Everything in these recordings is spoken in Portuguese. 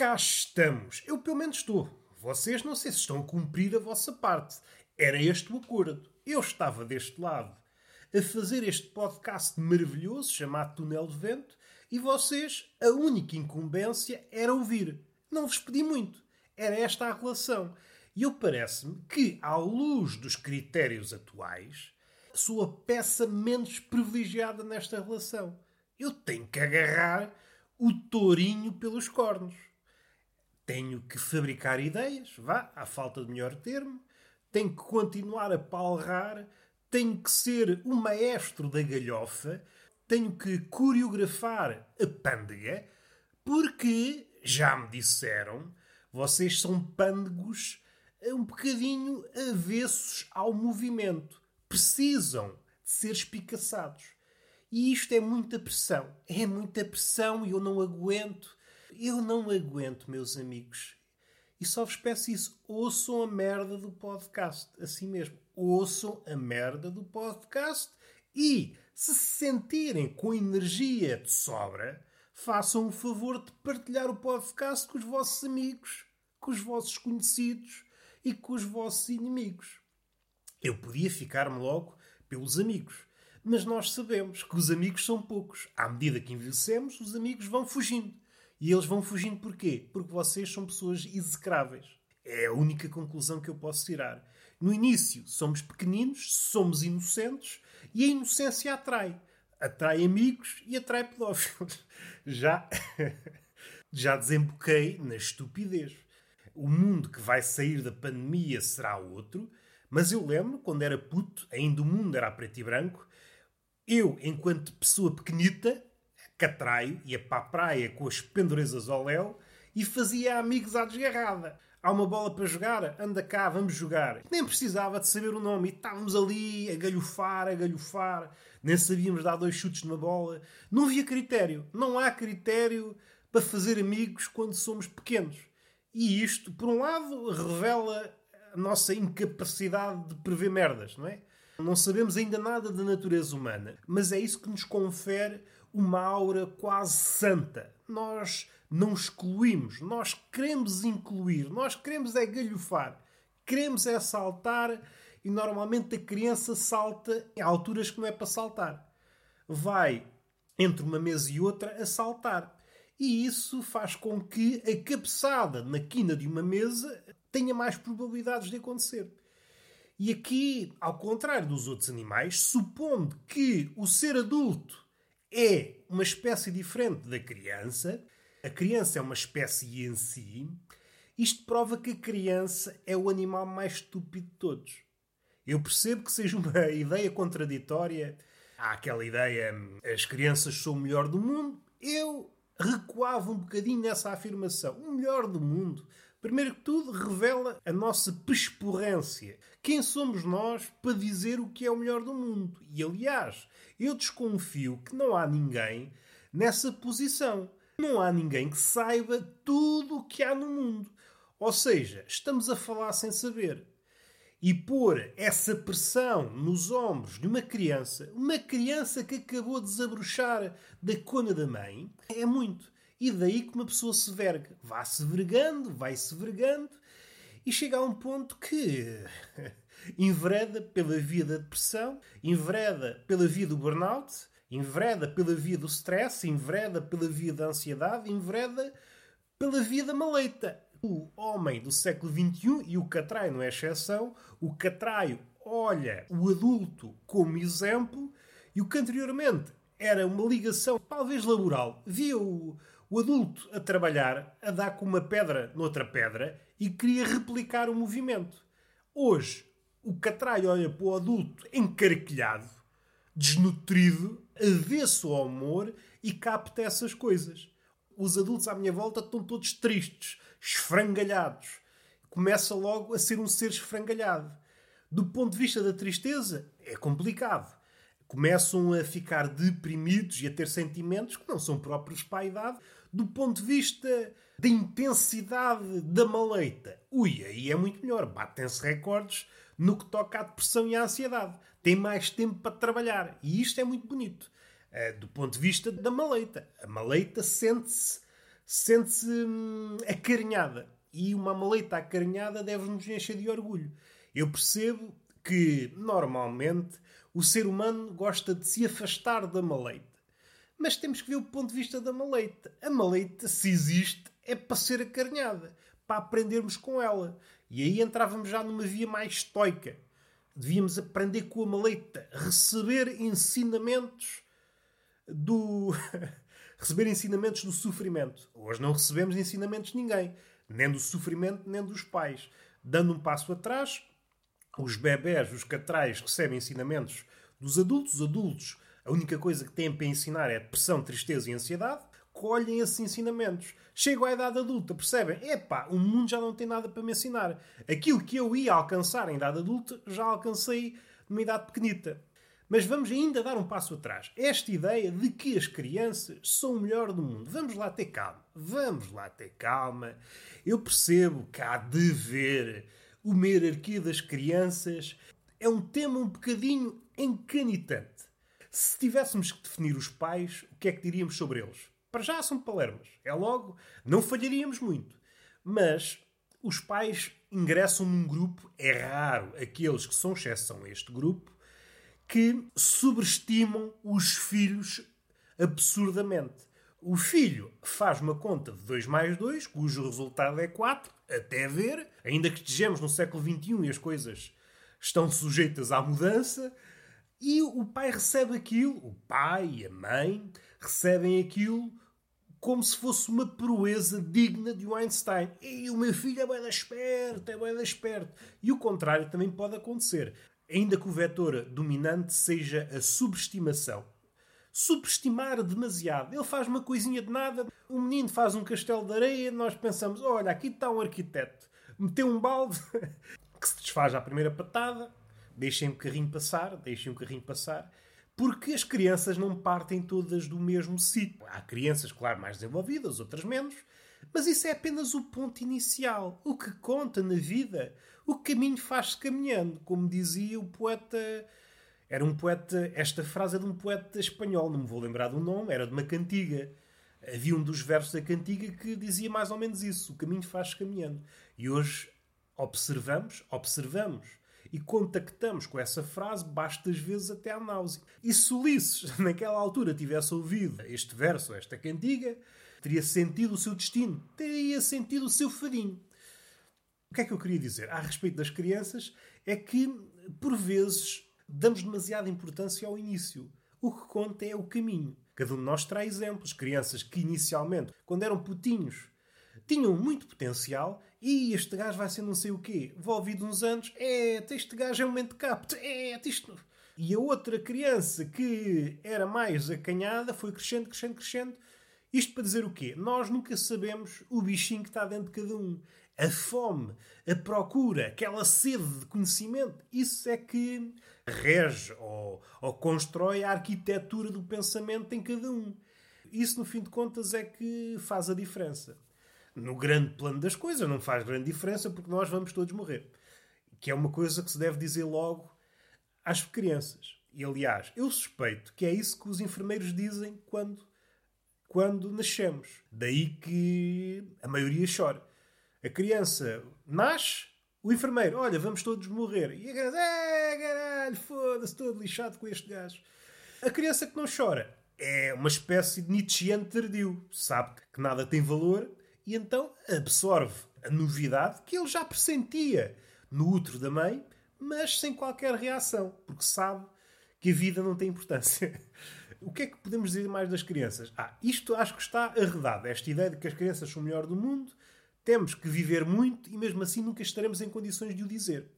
cá estamos. Eu pelo menos estou. Vocês não sei se estão a cumprir a vossa parte. Era este o acordo. Eu estava deste lado a fazer este podcast maravilhoso chamado Túnel de Vento e vocês, a única incumbência era ouvir. Não vos pedi muito. Era esta a relação. E eu parece-me que, à luz dos critérios atuais, sou a peça menos privilegiada nesta relação. Eu tenho que agarrar o tourinho pelos cornos. Tenho que fabricar ideias, vá, à falta de melhor termo. Tenho que continuar a palrar. Tenho que ser o maestro da galhofa. Tenho que coreografar a pândega. Porque, já me disseram, vocês são pândegos um bocadinho avessos ao movimento. Precisam de ser espicaçados. E isto é muita pressão. É muita pressão e eu não aguento. Eu não aguento, meus amigos. E só vos peço isso. Ouçam a merda do podcast. Assim mesmo. Ouçam a merda do podcast. E, se se sentirem com energia de sobra, façam o favor de partilhar o podcast com os vossos amigos, com os vossos conhecidos e com os vossos inimigos. Eu podia ficar-me logo pelos amigos, mas nós sabemos que os amigos são poucos. À medida que envelhecemos, os amigos vão fugindo. E eles vão fugindo porquê? Porque vocês são pessoas execráveis. É a única conclusão que eu posso tirar. No início, somos pequeninos, somos inocentes e a inocência atrai. Atrai amigos e atrai pedófilos. Já, já desemboquei na estupidez o mundo que vai sair da pandemia será outro, mas eu lembro, quando era puto, ainda o mundo era preto e branco, eu, enquanto pessoa pequenita, catraio, ia para a praia com as pendurezas ao léu e fazia amigos à desgarrada. Há uma bola para jogar? Anda cá, vamos jogar. Nem precisava de saber o nome e estávamos ali a galhofar, a galhofar. Nem sabíamos dar dois chutes numa bola. Não havia critério. Não há critério para fazer amigos quando somos pequenos. E isto, por um lado, revela a nossa incapacidade de prever merdas, não é? Não sabemos ainda nada da natureza humana, mas é isso que nos confere uma aura quase santa. Nós não excluímos, nós queremos incluir, nós queremos é galhofar, queremos é saltar e normalmente a criança salta em alturas que não é para saltar. Vai entre uma mesa e outra a saltar e isso faz com que a cabeçada na quina de uma mesa tenha mais probabilidades de acontecer. E aqui, ao contrário dos outros animais, supondo que o ser adulto é uma espécie diferente da criança, a criança é uma espécie em si, isto prova que a criança é o animal mais estúpido de todos. Eu percebo que seja uma ideia contraditória. Há aquela ideia, as crianças são o melhor do mundo. Eu recuava um bocadinho nessa afirmação. O melhor do mundo. Primeiro que tudo, revela a nossa pesporrência. Quem somos nós para dizer o que é o melhor do mundo? E aliás, eu desconfio que não há ninguém nessa posição. Não há ninguém que saiba tudo o que há no mundo. Ou seja, estamos a falar sem saber e pôr essa pressão nos ombros de uma criança, uma criança que acabou de desabrochar da cona da mãe, é muito. E daí que uma pessoa se verga. Vai-se vergando, vai-se vergando, e chega a um ponto que envereda pela via da depressão, envereda pela via do burnout, envereda pela via do stress, envereda pela via da ansiedade, envereda pela via da maleita o homem do século XXI, e o Catraio não é exceção, o Catraio olha o adulto como exemplo e o que anteriormente era uma ligação talvez laboral, via o, o adulto a trabalhar, a dar com uma pedra noutra pedra e queria replicar o movimento. Hoje, o Catraio olha para o adulto encarquilhado, desnutrido, avesso ao amor e capta essas coisas. Os adultos à minha volta estão todos tristes, esfrangalhados. Começa logo a ser um ser esfrangalhado. Do ponto de vista da tristeza, é complicado. Começam a ficar deprimidos e a ter sentimentos que não são próprios para a idade. Do ponto de vista da intensidade da maleita, ui, aí é muito melhor. Batem-se recordes no que toca à depressão e à ansiedade. Tem mais tempo para trabalhar. E isto é muito bonito. Eh, do ponto de vista da maleita. A maleita sente-se sente-se hum, acarinhada. E uma maleita acarinhada deve-nos encher de orgulho. Eu percebo que, normalmente, o ser humano gosta de se afastar da maleita. Mas temos que ver o ponto de vista da maleita. A maleita, se existe, é para ser acarinhada, para aprendermos com ela. E aí entrávamos já numa via mais estoica. Devíamos aprender com a maleita, receber ensinamentos do. receber ensinamentos do sofrimento. Hoje não recebemos ensinamentos de ninguém, nem do sofrimento, nem dos pais. Dando um passo atrás, os bebés, os catrais, recebem ensinamentos dos adultos. Os adultos, a única coisa que têm para ensinar é depressão, tristeza e ansiedade. Colhem esses ensinamentos. Chegam à idade adulta, percebem? Epá, o mundo já não tem nada para me ensinar. Aquilo que eu ia alcançar em idade adulta, já alcancei numa idade pequenita. Mas vamos ainda dar um passo atrás. Esta ideia de que as crianças são o melhor do mundo. Vamos lá ter calma. Vamos lá ter calma. Eu percebo que há de ver uma hierarquia das crianças. É um tema um bocadinho encanitante. Se tivéssemos que definir os pais, o que é que diríamos sobre eles? Para já são palermas. É logo, não falharíamos muito. Mas os pais ingressam num grupo, é raro aqueles que são exceção a este grupo, que subestimam os filhos absurdamente. O filho faz uma conta de 2 mais 2, cujo resultado é 4, até ver, ainda que estejamos no século XXI e as coisas estão sujeitas à mudança, e o pai recebe aquilo, o pai e a mãe recebem aquilo como se fosse uma proeza digna de um Einstein. E o meu filho é bem esperto, é bem esperto. E o contrário também pode acontecer ainda que o vetor dominante seja a subestimação. Subestimar demasiado. Ele faz uma coisinha de nada, o menino faz um castelo de areia, nós pensamos: olha, aqui está um arquiteto, meteu um balde que se desfaz à primeira patada, deixem o carrinho passar, deixem o carrinho passar, porque as crianças não partem todas do mesmo sítio. Há crianças, claro, mais desenvolvidas, outras menos, mas isso é apenas o ponto inicial. O que conta na vida o caminho faz-se caminhando, como dizia o poeta. Era um poeta. Esta frase é de um poeta espanhol, não me vou lembrar do nome, era de uma cantiga. Havia um dos versos da cantiga que dizia mais ou menos isso: o caminho faz-se caminhando. E hoje observamos, observamos e contactamos com essa frase bastas vezes até à náusea. E se Ulisses, naquela altura, tivesse ouvido este verso, esta cantiga, teria sentido o seu destino, teria sentido o seu fadinho. O que é que eu queria dizer a respeito das crianças é que, por vezes, damos demasiada importância ao início. O que conta é o caminho. Cada um de nós traz exemplos. Crianças que inicialmente, quando eram putinhos, tinham muito potencial e este gajo vai ser não sei o quê. Envolvido uns anos, é, este gajo é um mente capto, é, isto. E a outra criança que era mais acanhada foi crescendo, crescendo, crescendo. Isto para dizer o quê? Nós nunca sabemos o bichinho que está dentro de cada um a fome, a procura, aquela sede de conhecimento, isso é que rege ou, ou constrói a arquitetura do pensamento em cada um. Isso, no fim de contas, é que faz a diferença. No grande plano das coisas, não faz grande diferença porque nós vamos todos morrer. Que é uma coisa que se deve dizer logo às crianças. E, aliás, eu suspeito que é isso que os enfermeiros dizem quando, quando nascemos. Daí que a maioria chora. A criança nasce, o enfermeiro, olha, vamos todos morrer. E a criança, é caralho, foda-se, todo lixado com este gajo. A criança que não chora é uma espécie de Nietzscheano tardio. Sabe que nada tem valor e então absorve a novidade que ele já pressentia no útero da mãe, mas sem qualquer reação, porque sabe que a vida não tem importância. O que é que podemos dizer mais das crianças? Ah, isto acho que está arredado. Esta ideia de que as crianças são o melhor do mundo temos que viver muito e mesmo assim nunca estaremos em condições de o dizer.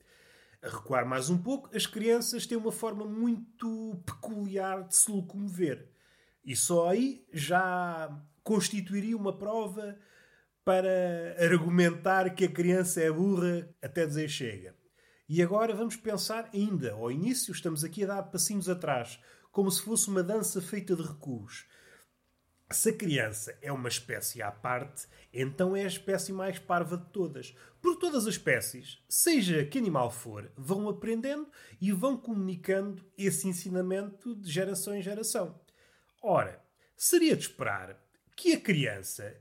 A recuar mais um pouco, as crianças têm uma forma muito peculiar de se locomover. E só aí já constituiria uma prova para argumentar que a criança é burra até dizer chega. E agora vamos pensar ainda ao início, estamos aqui a dar passinhos atrás, como se fosse uma dança feita de recuos. Se a criança é uma espécie à parte, então é a espécie mais parva de todas. Por todas as espécies, seja que animal for, vão aprendendo e vão comunicando esse ensinamento de geração em geração. Ora, seria de esperar que a criança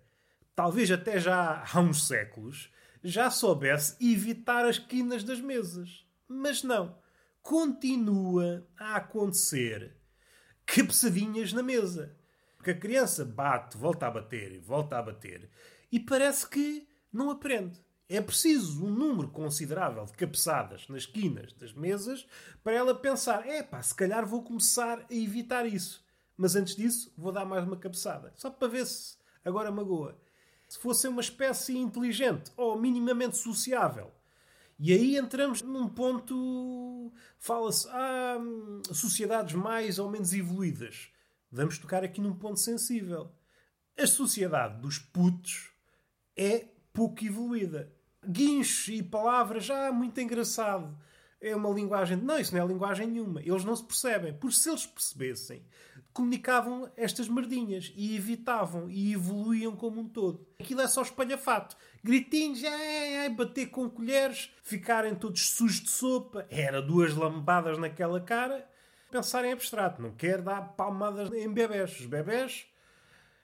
talvez até já há uns séculos, já soubesse evitar as quinas das mesas. Mas não. Continua a acontecer cabeçadinhas na mesa. Porque a criança bate, volta a bater, volta a bater, e parece que não aprende. É preciso um número considerável de cabeçadas nas quinas das mesas para ela pensar: é pá, se calhar vou começar a evitar isso. Mas antes disso, vou dar mais uma cabeçada. Só para ver se agora magoa. Se fosse uma espécie inteligente ou minimamente sociável. E aí entramos num ponto. Fala-se, ah, sociedades mais ou menos evoluídas. Vamos tocar aqui num ponto sensível. A sociedade dos putos é pouco evoluída. Guinchos e palavras, já muito engraçado. É uma linguagem. Não, isso não é linguagem nenhuma. Eles não se percebem. Por se eles percebessem, comunicavam estas merdinhas e evitavam e evoluíam como um todo. Aquilo é só espalhafato. Gritinhos, ai, ai, bater com colheres, ficarem todos sujos de sopa. Era duas lambadas naquela cara pensar em abstrato, não quer dar palmadas em bebés. Os bebés.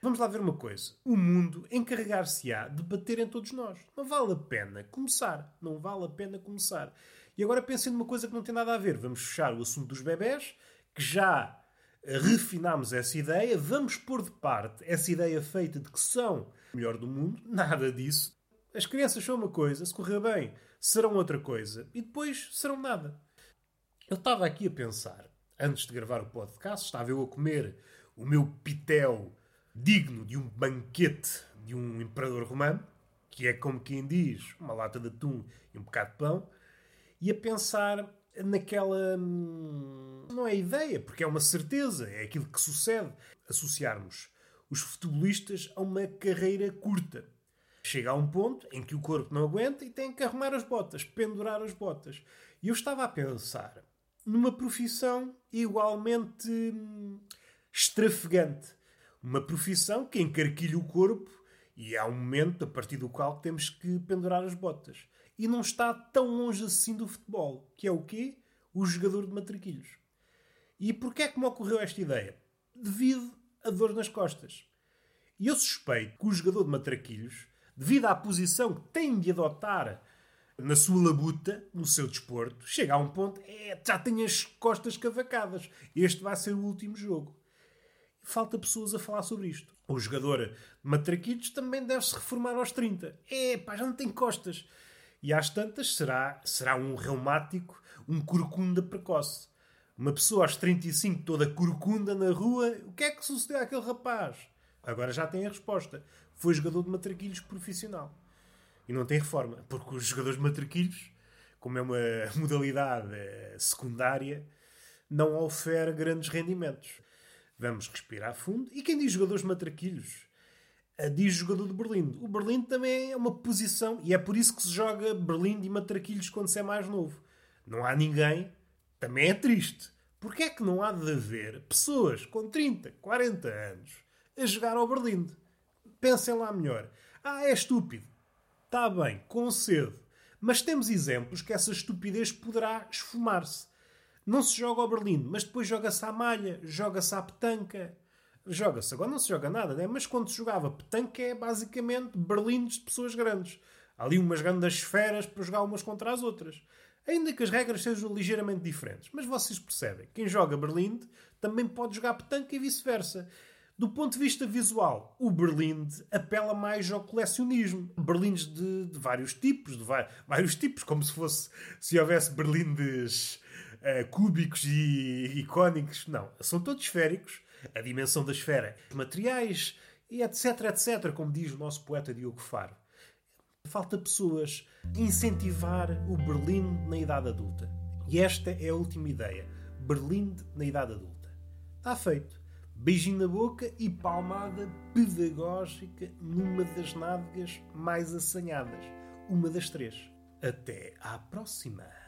Vamos lá ver uma coisa. O mundo encarregar-se-á de bater em todos nós. Não vale a pena começar. Não vale a pena começar. E agora pensem numa coisa que não tem nada a ver. Vamos fechar o assunto dos bebés, que já refinámos essa ideia. Vamos pôr de parte essa ideia feita de que são o melhor do mundo. Nada disso. As crianças são uma coisa, se correr bem, serão outra coisa. E depois serão nada. Eu estava aqui a pensar antes de gravar o podcast, estava eu a comer o meu pitel digno de um banquete de um imperador romano, que é como quem diz, uma lata de atum e um bocado de pão, e a pensar naquela. Hum, não é ideia, porque é uma certeza, é aquilo que sucede. Associarmos os futebolistas a uma carreira curta. Chega a um ponto em que o corpo não aguenta e tem que arrumar as botas, pendurar as botas. E eu estava a pensar numa profissão igualmente hum, extravagante. Uma profissão que encarquilha o corpo e há um momento a partir do qual temos que pendurar as botas. E não está tão longe assim do futebol, que é o quê? O jogador de matraquilhos. E porquê é que me ocorreu esta ideia? Devido a dor nas costas. E eu suspeito que o jogador de matraquilhos, devido à posição que tem de adotar na sua labuta, no seu desporto, chega a um ponto, é, já tem as costas cavacadas. Este vai ser o último jogo. Falta pessoas a falar sobre isto. O jogador de matraquitos também deve-se reformar aos 30. É, pá, já não tem costas. E às tantas será, será um reumático, um corcunda precoce. Uma pessoa aos 35 toda corcunda na rua, o que é que sucedeu àquele rapaz? Agora já tem a resposta. Foi jogador de matraquilhos profissional e não tem reforma, porque os jogadores matraquilhos, como é uma modalidade eh, secundária, não oferece grandes rendimentos. Vamos respirar fundo. E quem diz jogadores matraquilhos? Diz jogador de Berlim. O Berlim também é uma posição, e é por isso que se joga Berlim e matraquilhos quando se é mais novo. Não há ninguém, também é triste. Porquê é que não há de haver pessoas com 30, 40 anos a jogar ao Berlim? Pensem lá melhor. Ah, é estúpido. Está bem, concedo. Mas temos exemplos que essa estupidez poderá esfumar-se. Não se joga ao Berlim, mas depois joga-se à malha, joga-se à petanca. Joga-se. Agora não se joga nada, né? mas quando se jogava petanca é basicamente berlindes de pessoas grandes. Há ali umas grandes esferas para jogar umas contra as outras. Ainda que as regras sejam ligeiramente diferentes. Mas vocês percebem, quem joga Berlim também pode jogar petanca e vice-versa. Do ponto de vista visual, o Berlinde apela mais ao colecionismo. Berlindes de, de vários tipos, de vários tipos, como se fosse se houvesse berlindes uh, cúbicos e icónicos. Não, são todos esféricos. A dimensão da esfera, os materiais e etc, etc, como diz o nosso poeta Diogo Faro. Falta pessoas incentivar o Berlim na idade adulta. E esta é a última ideia. Berlim na idade adulta. Está feito beijinho na boca e palmada pedagógica numa das nádegas mais assanhadas. Uma das três. Até à próxima!